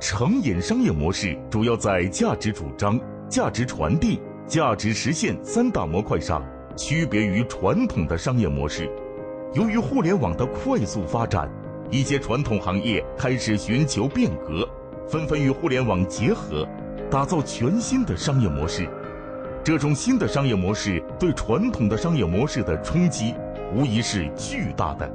成瘾商业模式主要在价值主张、价值传递、价值实现三大模块上区别于传统的商业模式。由于互联网的快速发展，一些传统行业开始寻求变革，纷纷与互联网结合，打造全新的商业模式。这种新的商业模式对传统的商业模式的冲击，无疑是巨大的。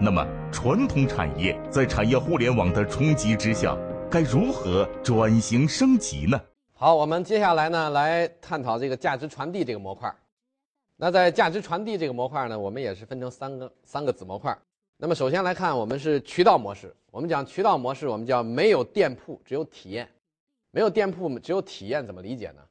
那么，传统产业在产业互联网的冲击之下，该如何转型升级呢？好，我们接下来呢来探讨这个价值传递这个模块。那在价值传递这个模块呢，我们也是分成三个三个子模块。那么首先来看，我们是渠道模式。我们讲渠道模式，我们叫没有店铺，只有体验。没有店铺，只有体验，怎么理解呢？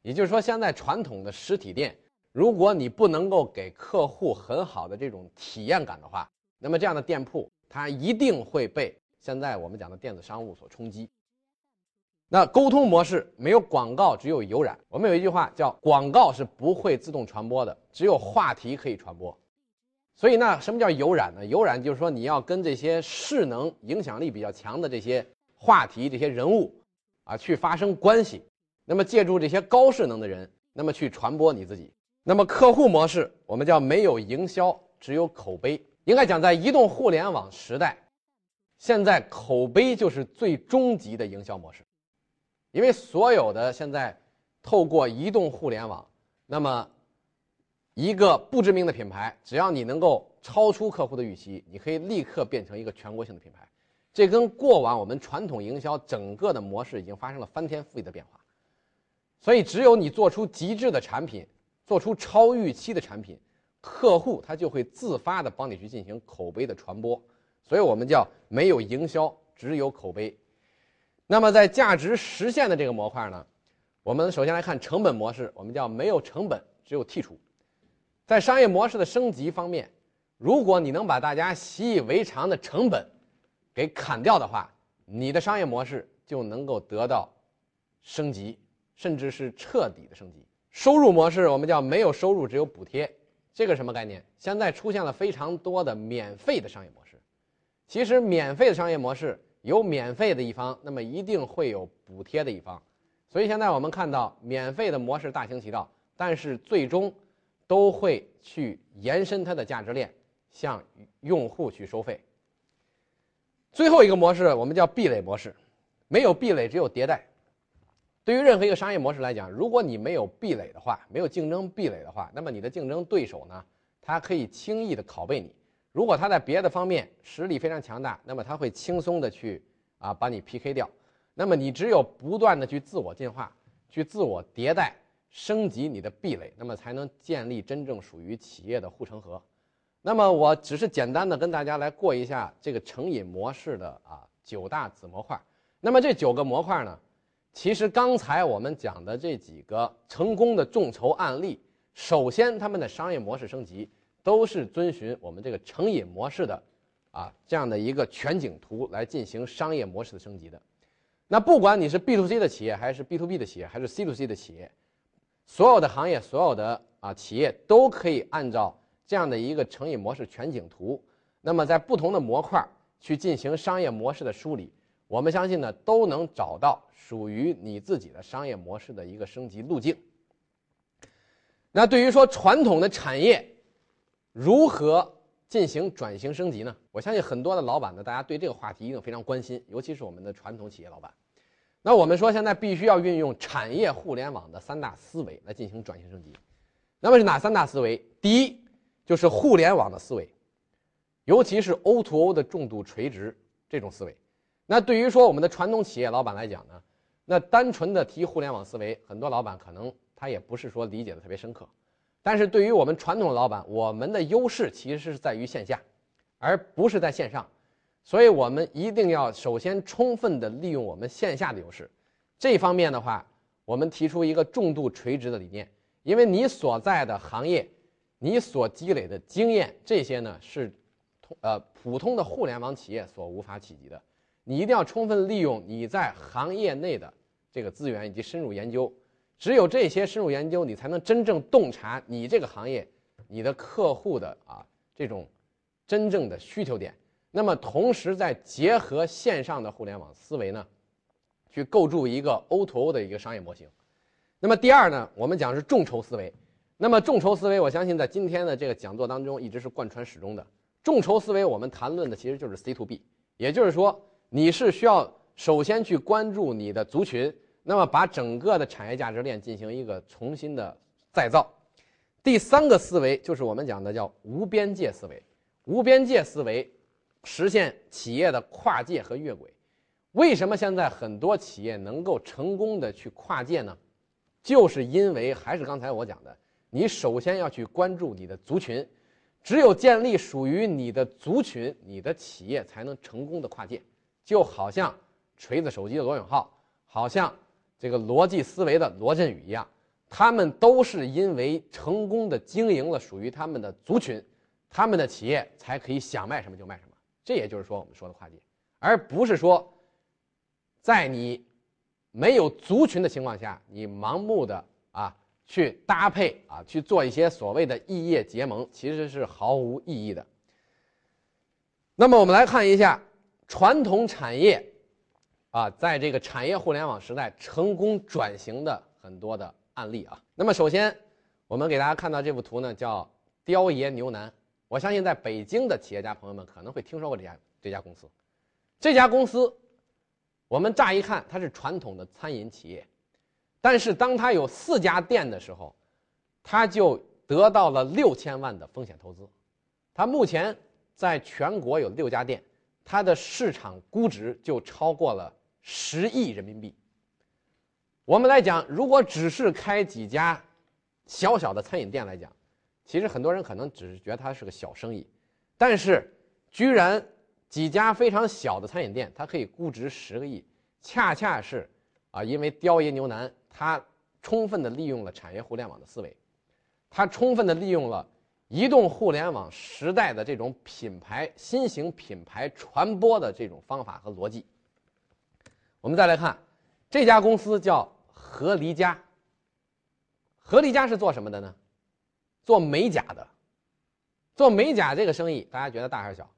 也就是说，现在传统的实体店，如果你不能够给客户很好的这种体验感的话，那么这样的店铺它一定会被现在我们讲的电子商务所冲击。那沟通模式没有广告，只有有染。我们有一句话叫“广告是不会自动传播的，只有话题可以传播”。所以那，什么叫有染呢？有染就是说你要跟这些势能、影响力比较强的这些话题、这些人物啊去发生关系。那么借助这些高势能的人，那么去传播你自己。那么客户模式，我们叫没有营销，只有口碑。应该讲，在移动互联网时代，现在口碑就是最终极的营销模式。因为所有的现在透过移动互联网，那么一个不知名的品牌，只要你能够超出客户的预期，你可以立刻变成一个全国性的品牌。这跟过往我们传统营销整个的模式已经发生了翻天覆地的变化。所以，只有你做出极致的产品，做出超预期的产品，客户他就会自发的帮你去进行口碑的传播。所以我们叫没有营销，只有口碑。那么在价值实现的这个模块呢，我们首先来看成本模式，我们叫没有成本，只有剔除。在商业模式的升级方面，如果你能把大家习以为常的成本给砍掉的话，你的商业模式就能够得到升级。甚至是彻底的升级。收入模式我们叫没有收入，只有补贴。这个什么概念？现在出现了非常多的免费的商业模式。其实免费的商业模式有免费的一方，那么一定会有补贴的一方。所以现在我们看到免费的模式大行其道，但是最终都会去延伸它的价值链，向用户去收费。最后一个模式我们叫壁垒模式，没有壁垒，只有迭代。对于任何一个商业模式来讲，如果你没有壁垒的话，没有竞争壁垒的话，那么你的竞争对手呢，他可以轻易的拷贝你。如果他在别的方面实力非常强大，那么他会轻松的去啊把你 PK 掉。那么你只有不断的去自我进化，去自我迭代，升级你的壁垒，那么才能建立真正属于企业的护城河。那么我只是简单的跟大家来过一下这个成瘾模式的啊九大子模块。那么这九个模块呢？其实刚才我们讲的这几个成功的众筹案例，首先他们的商业模式升级都是遵循我们这个成瘾模式的，啊这样的一个全景图来进行商业模式的升级的。那不管你是 B to C 的企业，还是 B to B 的企业，还是 C to C 的企业，所有的行业，所有的啊企业都可以按照这样的一个成瘾模式全景图，那么在不同的模块去进行商业模式的梳理。我们相信呢，都能找到属于你自己的商业模式的一个升级路径。那对于说传统的产业如何进行转型升级呢？我相信很多的老板呢，大家对这个话题一定非常关心，尤其是我们的传统企业老板。那我们说现在必须要运用产业互联网的三大思维来进行转型升级。那么是哪三大思维？第一就是互联网的思维，尤其是 O to O 的重度垂直这种思维。那对于说我们的传统企业老板来讲呢，那单纯的提互联网思维，很多老板可能他也不是说理解的特别深刻。但是对于我们传统的老板，我们的优势其实是在于线下，而不是在线上，所以我们一定要首先充分的利用我们线下的优势。这方面的话，我们提出一个重度垂直的理念，因为你所在的行业，你所积累的经验，这些呢是通，呃普通的互联网企业所无法企及的。你一定要充分利用你在行业内的这个资源以及深入研究，只有这些深入研究，你才能真正洞察你这个行业、你的客户的啊这种真正的需求点。那么同时再结合线上的互联网思维呢，去构筑一个 O2O 的一个商业模型。那么第二呢，我们讲是众筹思维。那么众筹思维，我相信在今天的这个讲座当中一直是贯穿始终的。众筹思维，我们谈论的其实就是 C to B，也就是说，你是需要首先去关注你的族群，那么把整个的产业价值链进行一个重新的再造。第三个思维就是我们讲的叫无边界思维，无边界思维实现企业的跨界和越轨。为什么现在很多企业能够成功的去跨界呢？就是因为还是刚才我讲的，你首先要去关注你的族群，只有建立属于你的族群，你的企业才能成功的跨界。就好像锤子手机的罗永浩，好像这个逻辑思维的罗振宇一样，他们都是因为成功的经营了属于他们的族群，他们的企业才可以想卖什么就卖什么。这也就是说我们说的跨界，而不是说在你。没有族群的情况下，你盲目的啊去搭配啊去做一些所谓的异业结盟，其实是毫无意义的。那么我们来看一下传统产业啊，在这个产业互联网时代成功转型的很多的案例啊。那么首先，我们给大家看到这幅图呢，叫雕爷牛腩。我相信在北京的企业家朋友们可能会听说过这家这家公司，这家公司。我们乍一看，它是传统的餐饮企业，但是当它有四家店的时候，它就得到了六千万的风险投资。它目前在全国有六家店，它的市场估值就超过了十亿人民币。我们来讲，如果只是开几家小小的餐饮店来讲，其实很多人可能只是觉得它是个小生意，但是居然。几家非常小的餐饮店，它可以估值十个亿，恰恰是啊，因为雕爷牛腩，它充分的利用了产业互联网的思维，它充分的利用了移动互联网时代的这种品牌新型品牌传播的这种方法和逻辑。我们再来看这家公司叫合离家。合离家是做什么的呢？做美甲的。做美甲这个生意，大家觉得大还是小？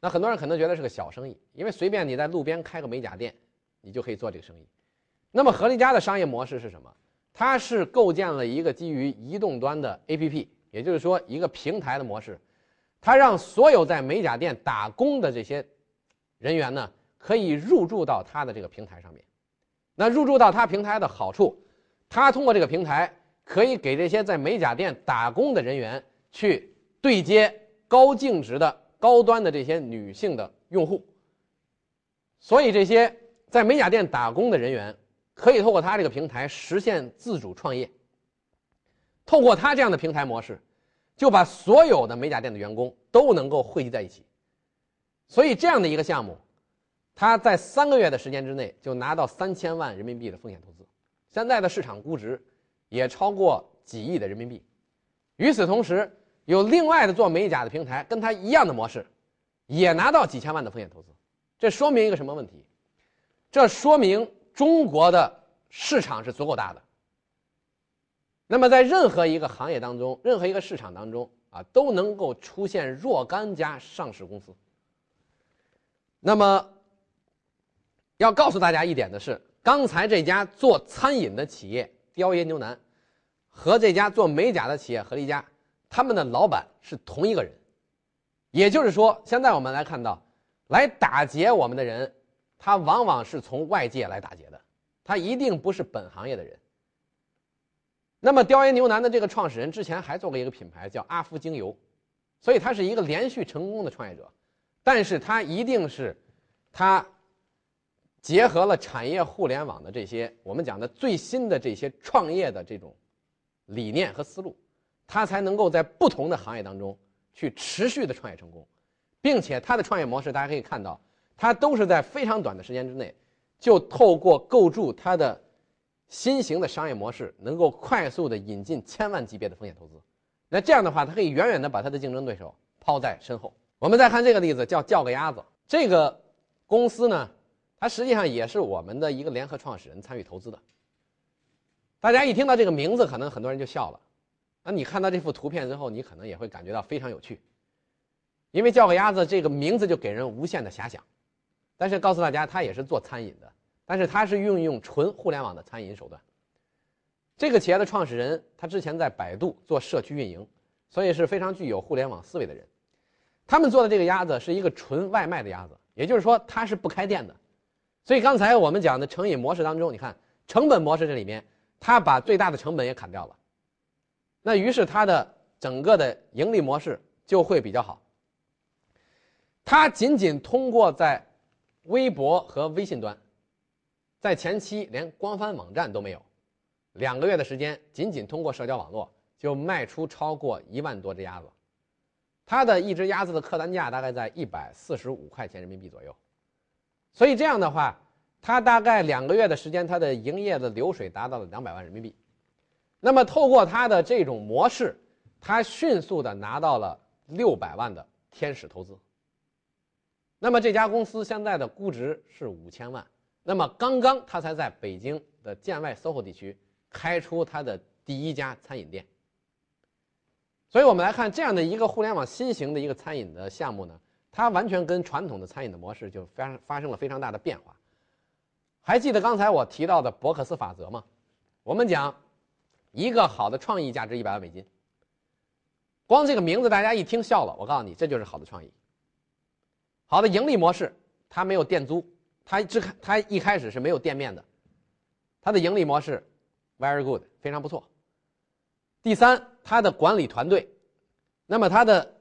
那很多人可能觉得是个小生意，因为随便你在路边开个美甲店，你就可以做这个生意。那么合离家的商业模式是什么？它是构建了一个基于移动端的 APP，也就是说一个平台的模式。它让所有在美甲店打工的这些人员呢，可以入驻到它的这个平台上面。那入驻到它平台的好处，它通过这个平台可以给这些在美甲店打工的人员去对接高净值的。高端的这些女性的用户，所以这些在美甲店打工的人员可以透过他这个平台实现自主创业。透过他这样的平台模式，就把所有的美甲店的员工都能够汇集在一起。所以这样的一个项目，他在三个月的时间之内就拿到三千万人民币的风险投资，现在的市场估值也超过几亿的人民币。与此同时，有另外的做美甲的平台，跟他一样的模式，也拿到几千万的风险投资，这说明一个什么问题？这说明中国的市场是足够大的。那么在任何一个行业当中，任何一个市场当中啊，都能够出现若干家上市公司。那么要告诉大家一点的是，刚才这家做餐饮的企业雕爷牛腩，和这家做美甲的企业合力家。他们的老板是同一个人，也就是说，现在我们来看到，来打劫我们的人，他往往是从外界来打劫的，他一定不是本行业的人。那么，雕爷牛腩的这个创始人之前还做过一个品牌叫阿芙精油，所以他是一个连续成功的创业者，但是他一定是他结合了产业互联网的这些我们讲的最新的这些创业的这种理念和思路。他才能够在不同的行业当中去持续的创业成功，并且他的创业模式，大家可以看到，他都是在非常短的时间之内，就透过构筑他的新型的商业模式，能够快速的引进千万级别的风险投资。那这样的话，他可以远远的把他的竞争对手抛在身后。我们再看这个例子，叫叫个鸭子。这个公司呢，它实际上也是我们的一个联合创始人参与投资的。大家一听到这个名字，可能很多人就笑了。那你看到这幅图片之后，你可能也会感觉到非常有趣。因为叫个鸭子这个名字就给人无限的遐想。但是告诉大家，它也是做餐饮的，但是它是运用纯互联网的餐饮手段。这个企业的创始人他之前在百度做社区运营，所以是非常具有互联网思维的人。他们做的这个鸭子是一个纯外卖的鸭子，也就是说它是不开店的。所以刚才我们讲的成瘾模式当中，你看成本模式这里面，它把最大的成本也砍掉了。那于是它的整个的盈利模式就会比较好。它仅仅通过在微博和微信端，在前期连官方网站都没有，两个月的时间，仅仅通过社交网络就卖出超过一万多只鸭子。它的一只鸭子的客单价大概在一百四十五块钱人民币左右。所以这样的话，它大概两个月的时间，它的营业的流水达到了两百万人民币。那么透过它的这种模式，它迅速的拿到了六百万的天使投资。那么这家公司现在的估值是五千万。那么刚刚他才在北京的建外 SOHO 地区开出他的第一家餐饮店。所以我们来看这样的一个互联网新型的一个餐饮的项目呢。它完全跟传统的餐饮的模式就发生发生了非常大的变化。还记得刚才我提到的伯克斯法则吗？我们讲，一个好的创意价值一百万美金。光这个名字大家一听笑了，我告诉你，这就是好的创意。好的盈利模式，它没有店租，它只它一开始是没有店面的，它的盈利模式 very good，非常不错。第三，它的管理团队，那么它的。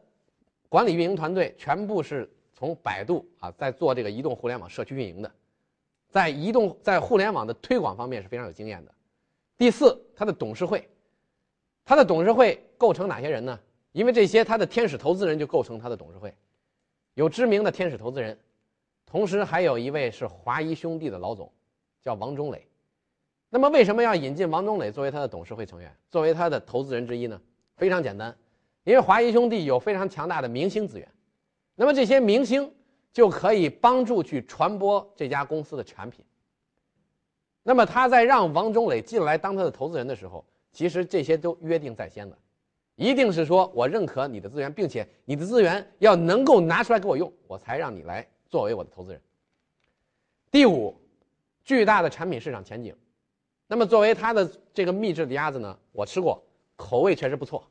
管理运营团队全部是从百度啊，在做这个移动互联网社区运营的，在移动在互联网的推广方面是非常有经验的。第四，他的董事会，他的董事会构成哪些人呢？因为这些他的天使投资人就构成他的董事会，有知名的天使投资人，同时还有一位是华谊兄弟的老总，叫王中磊。那么为什么要引进王中磊作为他的董事会成员，作为他的投资人之一呢？非常简单。因为华谊兄弟有非常强大的明星资源，那么这些明星就可以帮助去传播这家公司的产品。那么他在让王中磊进来当他的投资人的时候，其实这些都约定在先的，一定是说我认可你的资源，并且你的资源要能够拿出来给我用，我才让你来作为我的投资人。第五，巨大的产品市场前景。那么作为他的这个秘制的鸭子呢，我吃过，口味确实不错。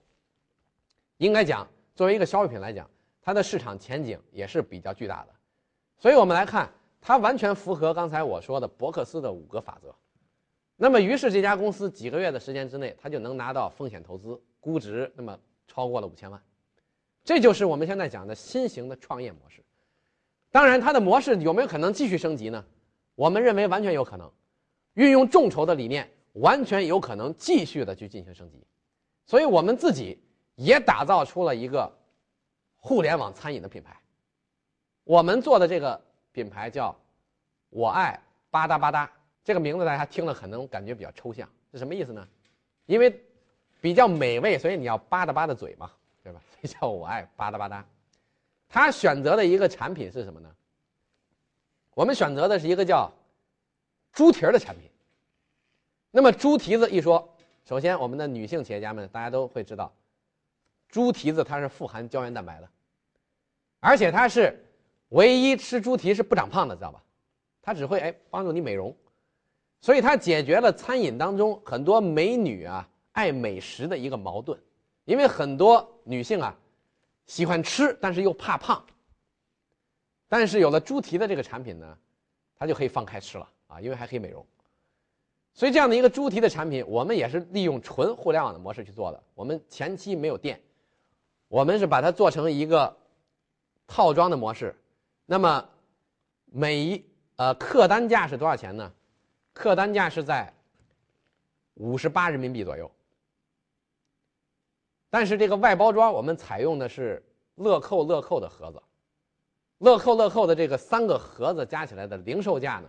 应该讲，作为一个消费品来讲，它的市场前景也是比较巨大的，所以我们来看，它完全符合刚才我说的伯克斯的五个法则。那么，于是这家公司几个月的时间之内，它就能拿到风险投资，估值那么超过了五千万，这就是我们现在讲的新型的创业模式。当然，它的模式有没有可能继续升级呢？我们认为完全有可能，运用众筹的理念，完全有可能继续的去进行升级。所以我们自己。也打造出了一个互联网餐饮的品牌。我们做的这个品牌叫“我爱吧嗒吧嗒”，这个名字大家听了可能感觉比较抽象，是什么意思呢？因为比较美味，所以你要吧嗒吧嗒嘴嘛，对吧？所以叫我爱吧嗒吧嗒。他选择的一个产品是什么呢？我们选择的是一个叫猪蹄儿的产品。那么猪蹄子一说，首先我们的女性企业家们大家都会知道。猪蹄子它是富含胶原蛋白的，而且它是唯一吃猪蹄是不长胖的，知道吧？它只会哎帮助你美容，所以它解决了餐饮当中很多美女啊爱美食的一个矛盾，因为很多女性啊喜欢吃，但是又怕胖。但是有了猪蹄的这个产品呢，它就可以放开吃了啊，因为还可以美容。所以这样的一个猪蹄的产品，我们也是利用纯互联网的模式去做的，我们前期没有店。我们是把它做成一个套装的模式，那么每一呃客单价是多少钱呢？客单价是在五十八人民币左右。但是这个外包装我们采用的是乐扣乐扣的盒子，乐扣乐扣的这个三个盒子加起来的零售价呢，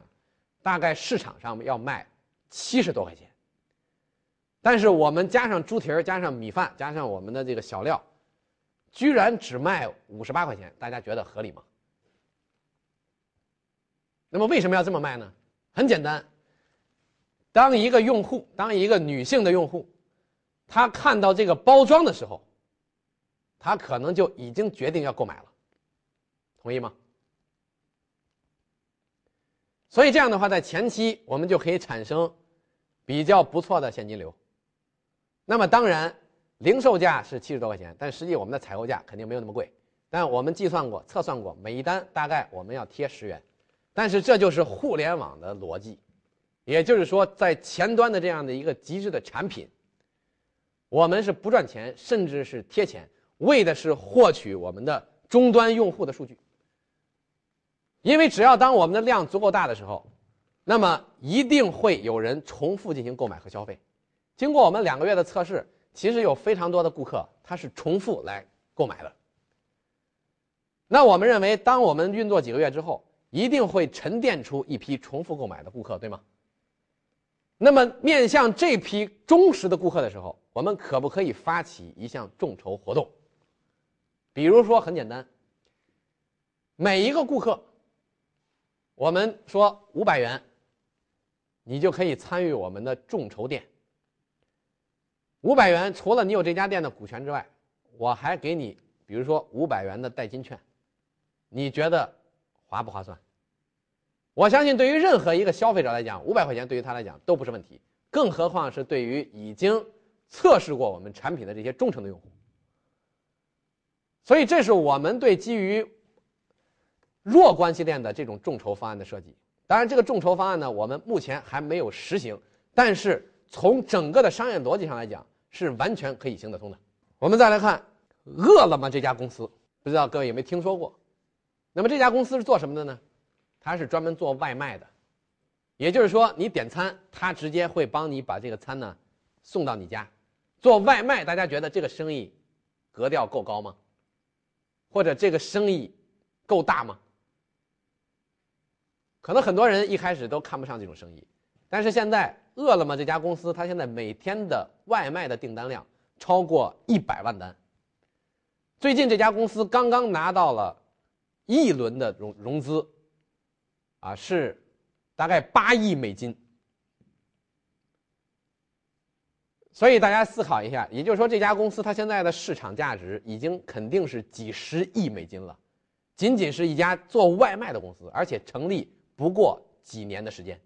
大概市场上要卖七十多块钱。但是我们加上猪蹄儿，加上米饭，加上我们的这个小料。居然只卖五十八块钱，大家觉得合理吗？那么为什么要这么卖呢？很简单，当一个用户，当一个女性的用户，他看到这个包装的时候，他可能就已经决定要购买了。同意吗？所以这样的话，在前期我们就可以产生比较不错的现金流。那么当然，零售价是七十多块钱，但实际我们的采购价肯定没有那么贵。但我们计算过、测算过，每一单大概我们要贴十元。但是这就是互联网的逻辑，也就是说，在前端的这样的一个极致的产品，我们是不赚钱，甚至是贴钱，为的是获取我们的终端用户的数据。因为只要当我们的量足够大的时候，那么一定会有人重复进行购买和消费。经过我们两个月的测试，其实有非常多的顾客他是重复来购买的。那我们认为，当我们运作几个月之后，一定会沉淀出一批重复购买的顾客，对吗？那么面向这批忠实的顾客的时候，我们可不可以发起一项众筹活动？比如说，很简单，每一个顾客，我们说五百元，你就可以参与我们的众筹店。五百元，除了你有这家店的股权之外，我还给你，比如说五百元的代金券，你觉得？划不划算？我相信，对于任何一个消费者来讲，五百块钱对于他来讲都不是问题，更何况是对于已经测试过我们产品的这些忠诚的用户。所以，这是我们对基于弱关系链的这种众筹方案的设计。当然，这个众筹方案呢，我们目前还没有实行，但是从整个的商业逻辑上来讲，是完全可以行得通的。我们再来看饿了么这家公司，不知道各位有没有听说过？那么这家公司是做什么的呢？他是专门做外卖的，也就是说，你点餐，他直接会帮你把这个餐呢送到你家。做外卖，大家觉得这个生意格调够高吗？或者这个生意够大吗？可能很多人一开始都看不上这种生意，但是现在饿了么这家公司，它现在每天的外卖的订单量超过一百万单。最近这家公司刚刚拿到了。一轮的融融资，啊，是大概八亿美金。所以大家思考一下，也就是说，这家公司它现在的市场价值已经肯定是几十亿美金了，仅仅是一家做外卖的公司，而且成立不过几年的时间。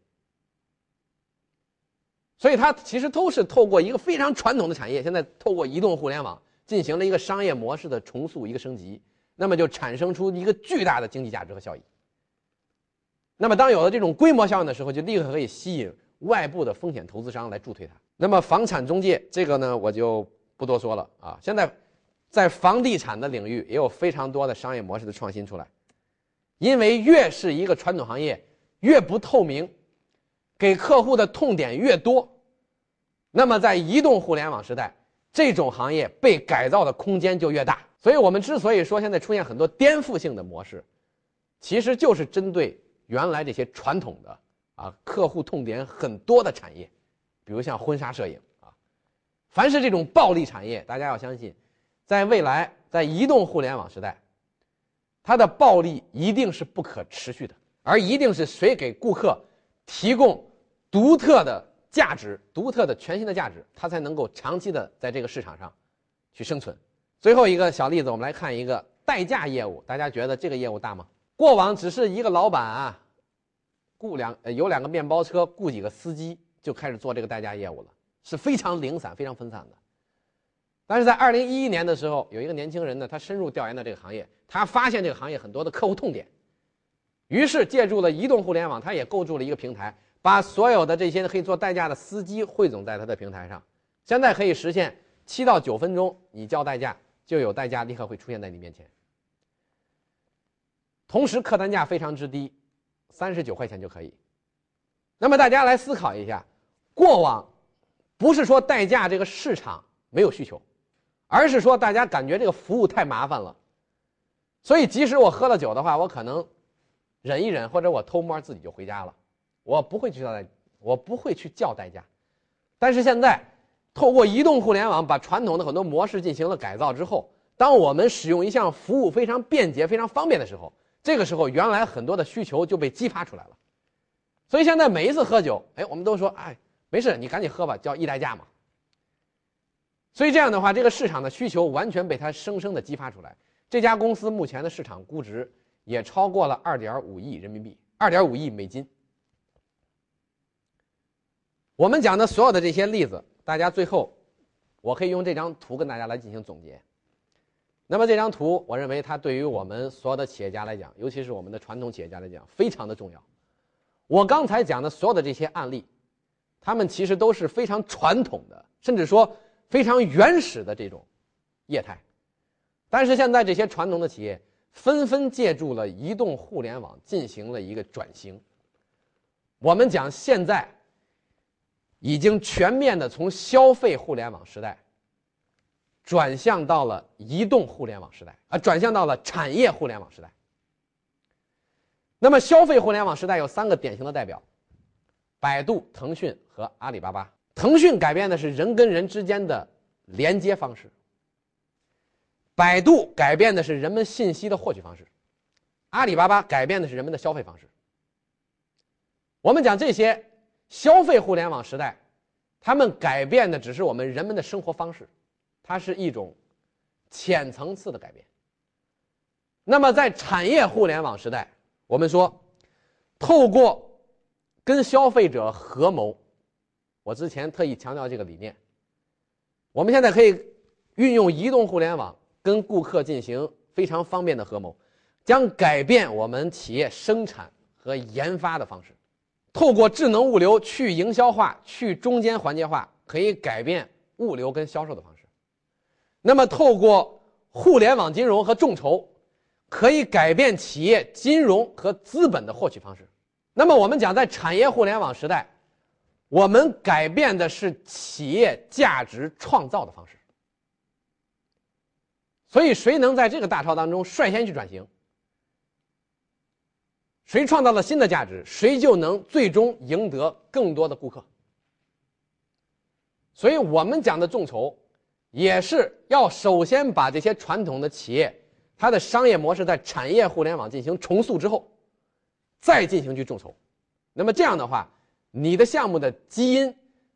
所以它其实都是透过一个非常传统的产业，现在透过移动互联网进行了一个商业模式的重塑，一个升级。那么就产生出一个巨大的经济价值和效益。那么当有了这种规模效应的时候，就立刻可以吸引外部的风险投资商来助推它。那么房产中介这个呢，我就不多说了啊。现在在房地产的领域也有非常多的商业模式的创新出来，因为越是一个传统行业越不透明，给客户的痛点越多，那么在移动互联网时代，这种行业被改造的空间就越大。所以我们之所以说现在出现很多颠覆性的模式，其实就是针对原来这些传统的啊客户痛点很多的产业，比如像婚纱摄影啊，凡是这种暴利产业，大家要相信，在未来在移动互联网时代，它的暴利一定是不可持续的，而一定是谁给顾客提供独特的价值、独特的全新的价值，它才能够长期的在这个市场上去生存。最后一个小例子，我们来看一个代驾业务。大家觉得这个业务大吗？过往只是一个老板啊，雇两呃有两个面包车，雇几个司机就开始做这个代驾业务了，是非常零散、非常分散的。但是在二零一一年的时候，有一个年轻人呢，他深入调研到这个行业，他发现这个行业很多的客户痛点，于是借助了移动互联网，他也构筑了一个平台，把所有的这些可以做代驾的司机汇总在他的平台上，现在可以实现七到九分钟你叫代驾。就有代驾立刻会出现在你面前，同时客单价非常之低，三十九块钱就可以。那么大家来思考一下，过往不是说代驾这个市场没有需求，而是说大家感觉这个服务太麻烦了，所以即使我喝了酒的话，我可能忍一忍，或者我偷摸自己就回家了，我不会去叫代，我不会去叫代驾。但是现在。透过移动互联网，把传统的很多模式进行了改造之后，当我们使用一项服务非常便捷、非常方便的时候，这个时候原来很多的需求就被激发出来了。所以现在每一次喝酒，哎，我们都说，哎，没事，你赶紧喝吧，叫一代驾嘛。所以这样的话，这个市场的需求完全被它生生的激发出来。这家公司目前的市场估值也超过了二点五亿人民币，二点五亿美金。我们讲的所有的这些例子，大家最后，我可以用这张图跟大家来进行总结。那么这张图，我认为它对于我们所有的企业家来讲，尤其是我们的传统企业家来讲，非常的重要。我刚才讲的所有的这些案例，他们其实都是非常传统的，甚至说非常原始的这种业态。但是现在这些传统的企业纷纷借助了移动互联网进行了一个转型。我们讲现在已经全面的从消费互联网时代。转向到了移动互联网时代啊，转向到了产业互联网时代。那么，消费互联网时代有三个典型的代表：百度、腾讯和阿里巴巴。腾讯改变的是人跟人之间的连接方式，百度改变的是人们信息的获取方式，阿里巴巴改变的是人们的消费方式。我们讲这些消费互联网时代，他们改变的只是我们人们的生活方式。它是一种浅层次的改变。那么，在产业互联网时代，我们说，透过跟消费者合谋，我之前特意强调这个理念。我们现在可以运用移动互联网跟顾客进行非常方便的合谋，将改变我们企业生产和研发的方式。透过智能物流去营销化、去中间环节化，可以改变物流跟销售的方式。那么，透过互联网金融和众筹，可以改变企业金融和资本的获取方式。那么，我们讲在产业互联网时代，我们改变的是企业价值创造的方式。所以，谁能在这个大潮当中率先去转型，谁创造了新的价值，谁就能最终赢得更多的顾客。所以我们讲的众筹。也是要首先把这些传统的企业，它的商业模式在产业互联网进行重塑之后，再进行去众筹。那么这样的话，你的项目的基因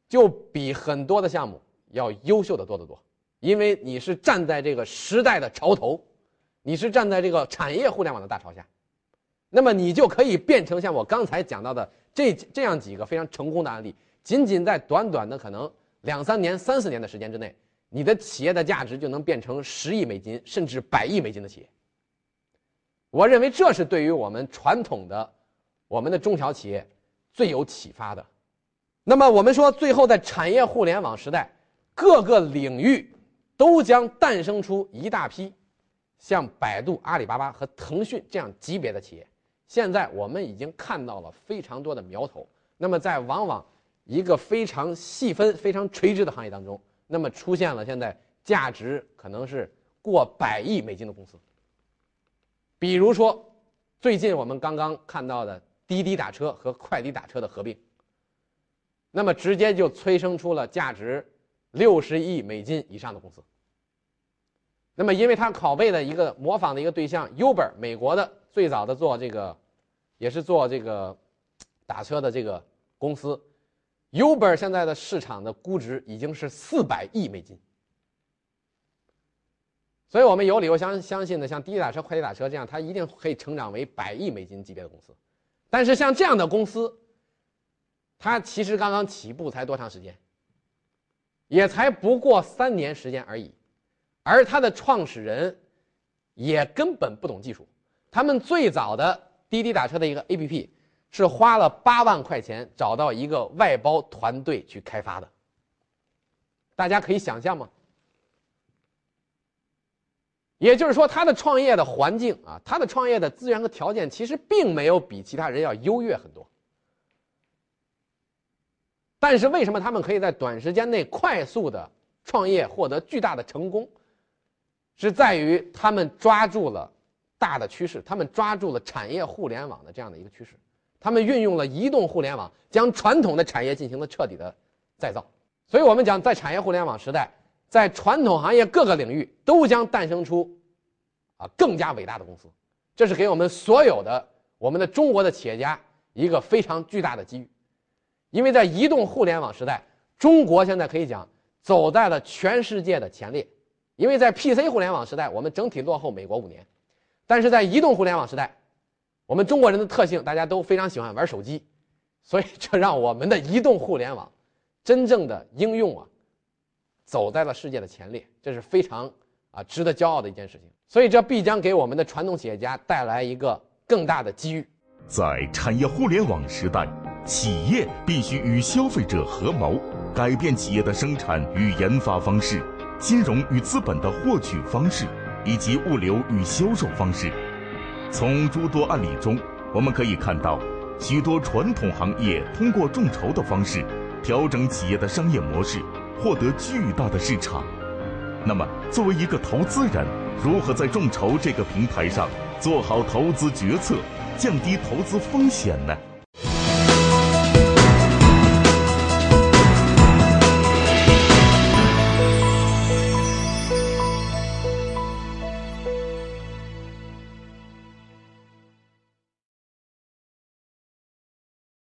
就比很多的项目要优秀的多得多，因为你是站在这个时代的潮头，你是站在这个产业互联网的大潮下，那么你就可以变成像我刚才讲到的这这样几个非常成功的案例，仅仅在短短的可能两三年、三四年的时间之内。你的企业的价值就能变成十亿美金甚至百亿美金的企业。我认为这是对于我们传统的我们的中小企业最有启发的。那么我们说，最后在产业互联网时代，各个领域都将诞生出一大批像百度、阿里巴巴和腾讯这样级别的企业。现在我们已经看到了非常多的苗头。那么在往往一个非常细分、非常垂直的行业当中。那么出现了现在价值可能是过百亿美金的公司，比如说最近我们刚刚看到的滴滴打车和快滴打车的合并，那么直接就催生出了价值六十亿美金以上的公司。那么因为它拷贝的一个模仿的一个对象 Uber，美国的最早的做这个，也是做这个打车的这个公司。Uber 现在的市场的估值已经是四百亿美金，所以我们有理由相相信呢，像滴滴打车、快滴打车这样，它一定可以成长为百亿美金级别的公司。但是像这样的公司，它其实刚刚起步才多长时间？也才不过三年时间而已，而它的创始人也根本不懂技术。他们最早的滴滴打车的一个 APP。是花了八万块钱找到一个外包团队去开发的，大家可以想象吗？也就是说，他的创业的环境啊，他的创业的资源和条件其实并没有比其他人要优越很多。但是为什么他们可以在短时间内快速的创业获得巨大的成功？是在于他们抓住了大的趋势，他们抓住了产业互联网的这样的一个趋势。他们运用了移动互联网，将传统的产业进行了彻底的再造。所以，我们讲，在产业互联网时代，在传统行业各个领域都将诞生出啊更加伟大的公司。这是给我们所有的我们的中国的企业家一个非常巨大的机遇。因为在移动互联网时代，中国现在可以讲走在了全世界的前列。因为在 PC 互联网时代，我们整体落后美国五年，但是在移动互联网时代，我们中国人的特性，大家都非常喜欢玩手机，所以这让我们的移动互联网真正的应用啊，走在了世界的前列，这是非常啊值得骄傲的一件事情。所以这必将给我们的传统企业家带来一个更大的机遇。在产业互联网时代，企业必须与消费者合谋，改变企业的生产与研发方式、金融与资本的获取方式，以及物流与销售方式。从诸多案例中，我们可以看到，许多传统行业通过众筹的方式调整企业的商业模式，获得巨大的市场。那么，作为一个投资人，如何在众筹这个平台上做好投资决策，降低投资风险呢？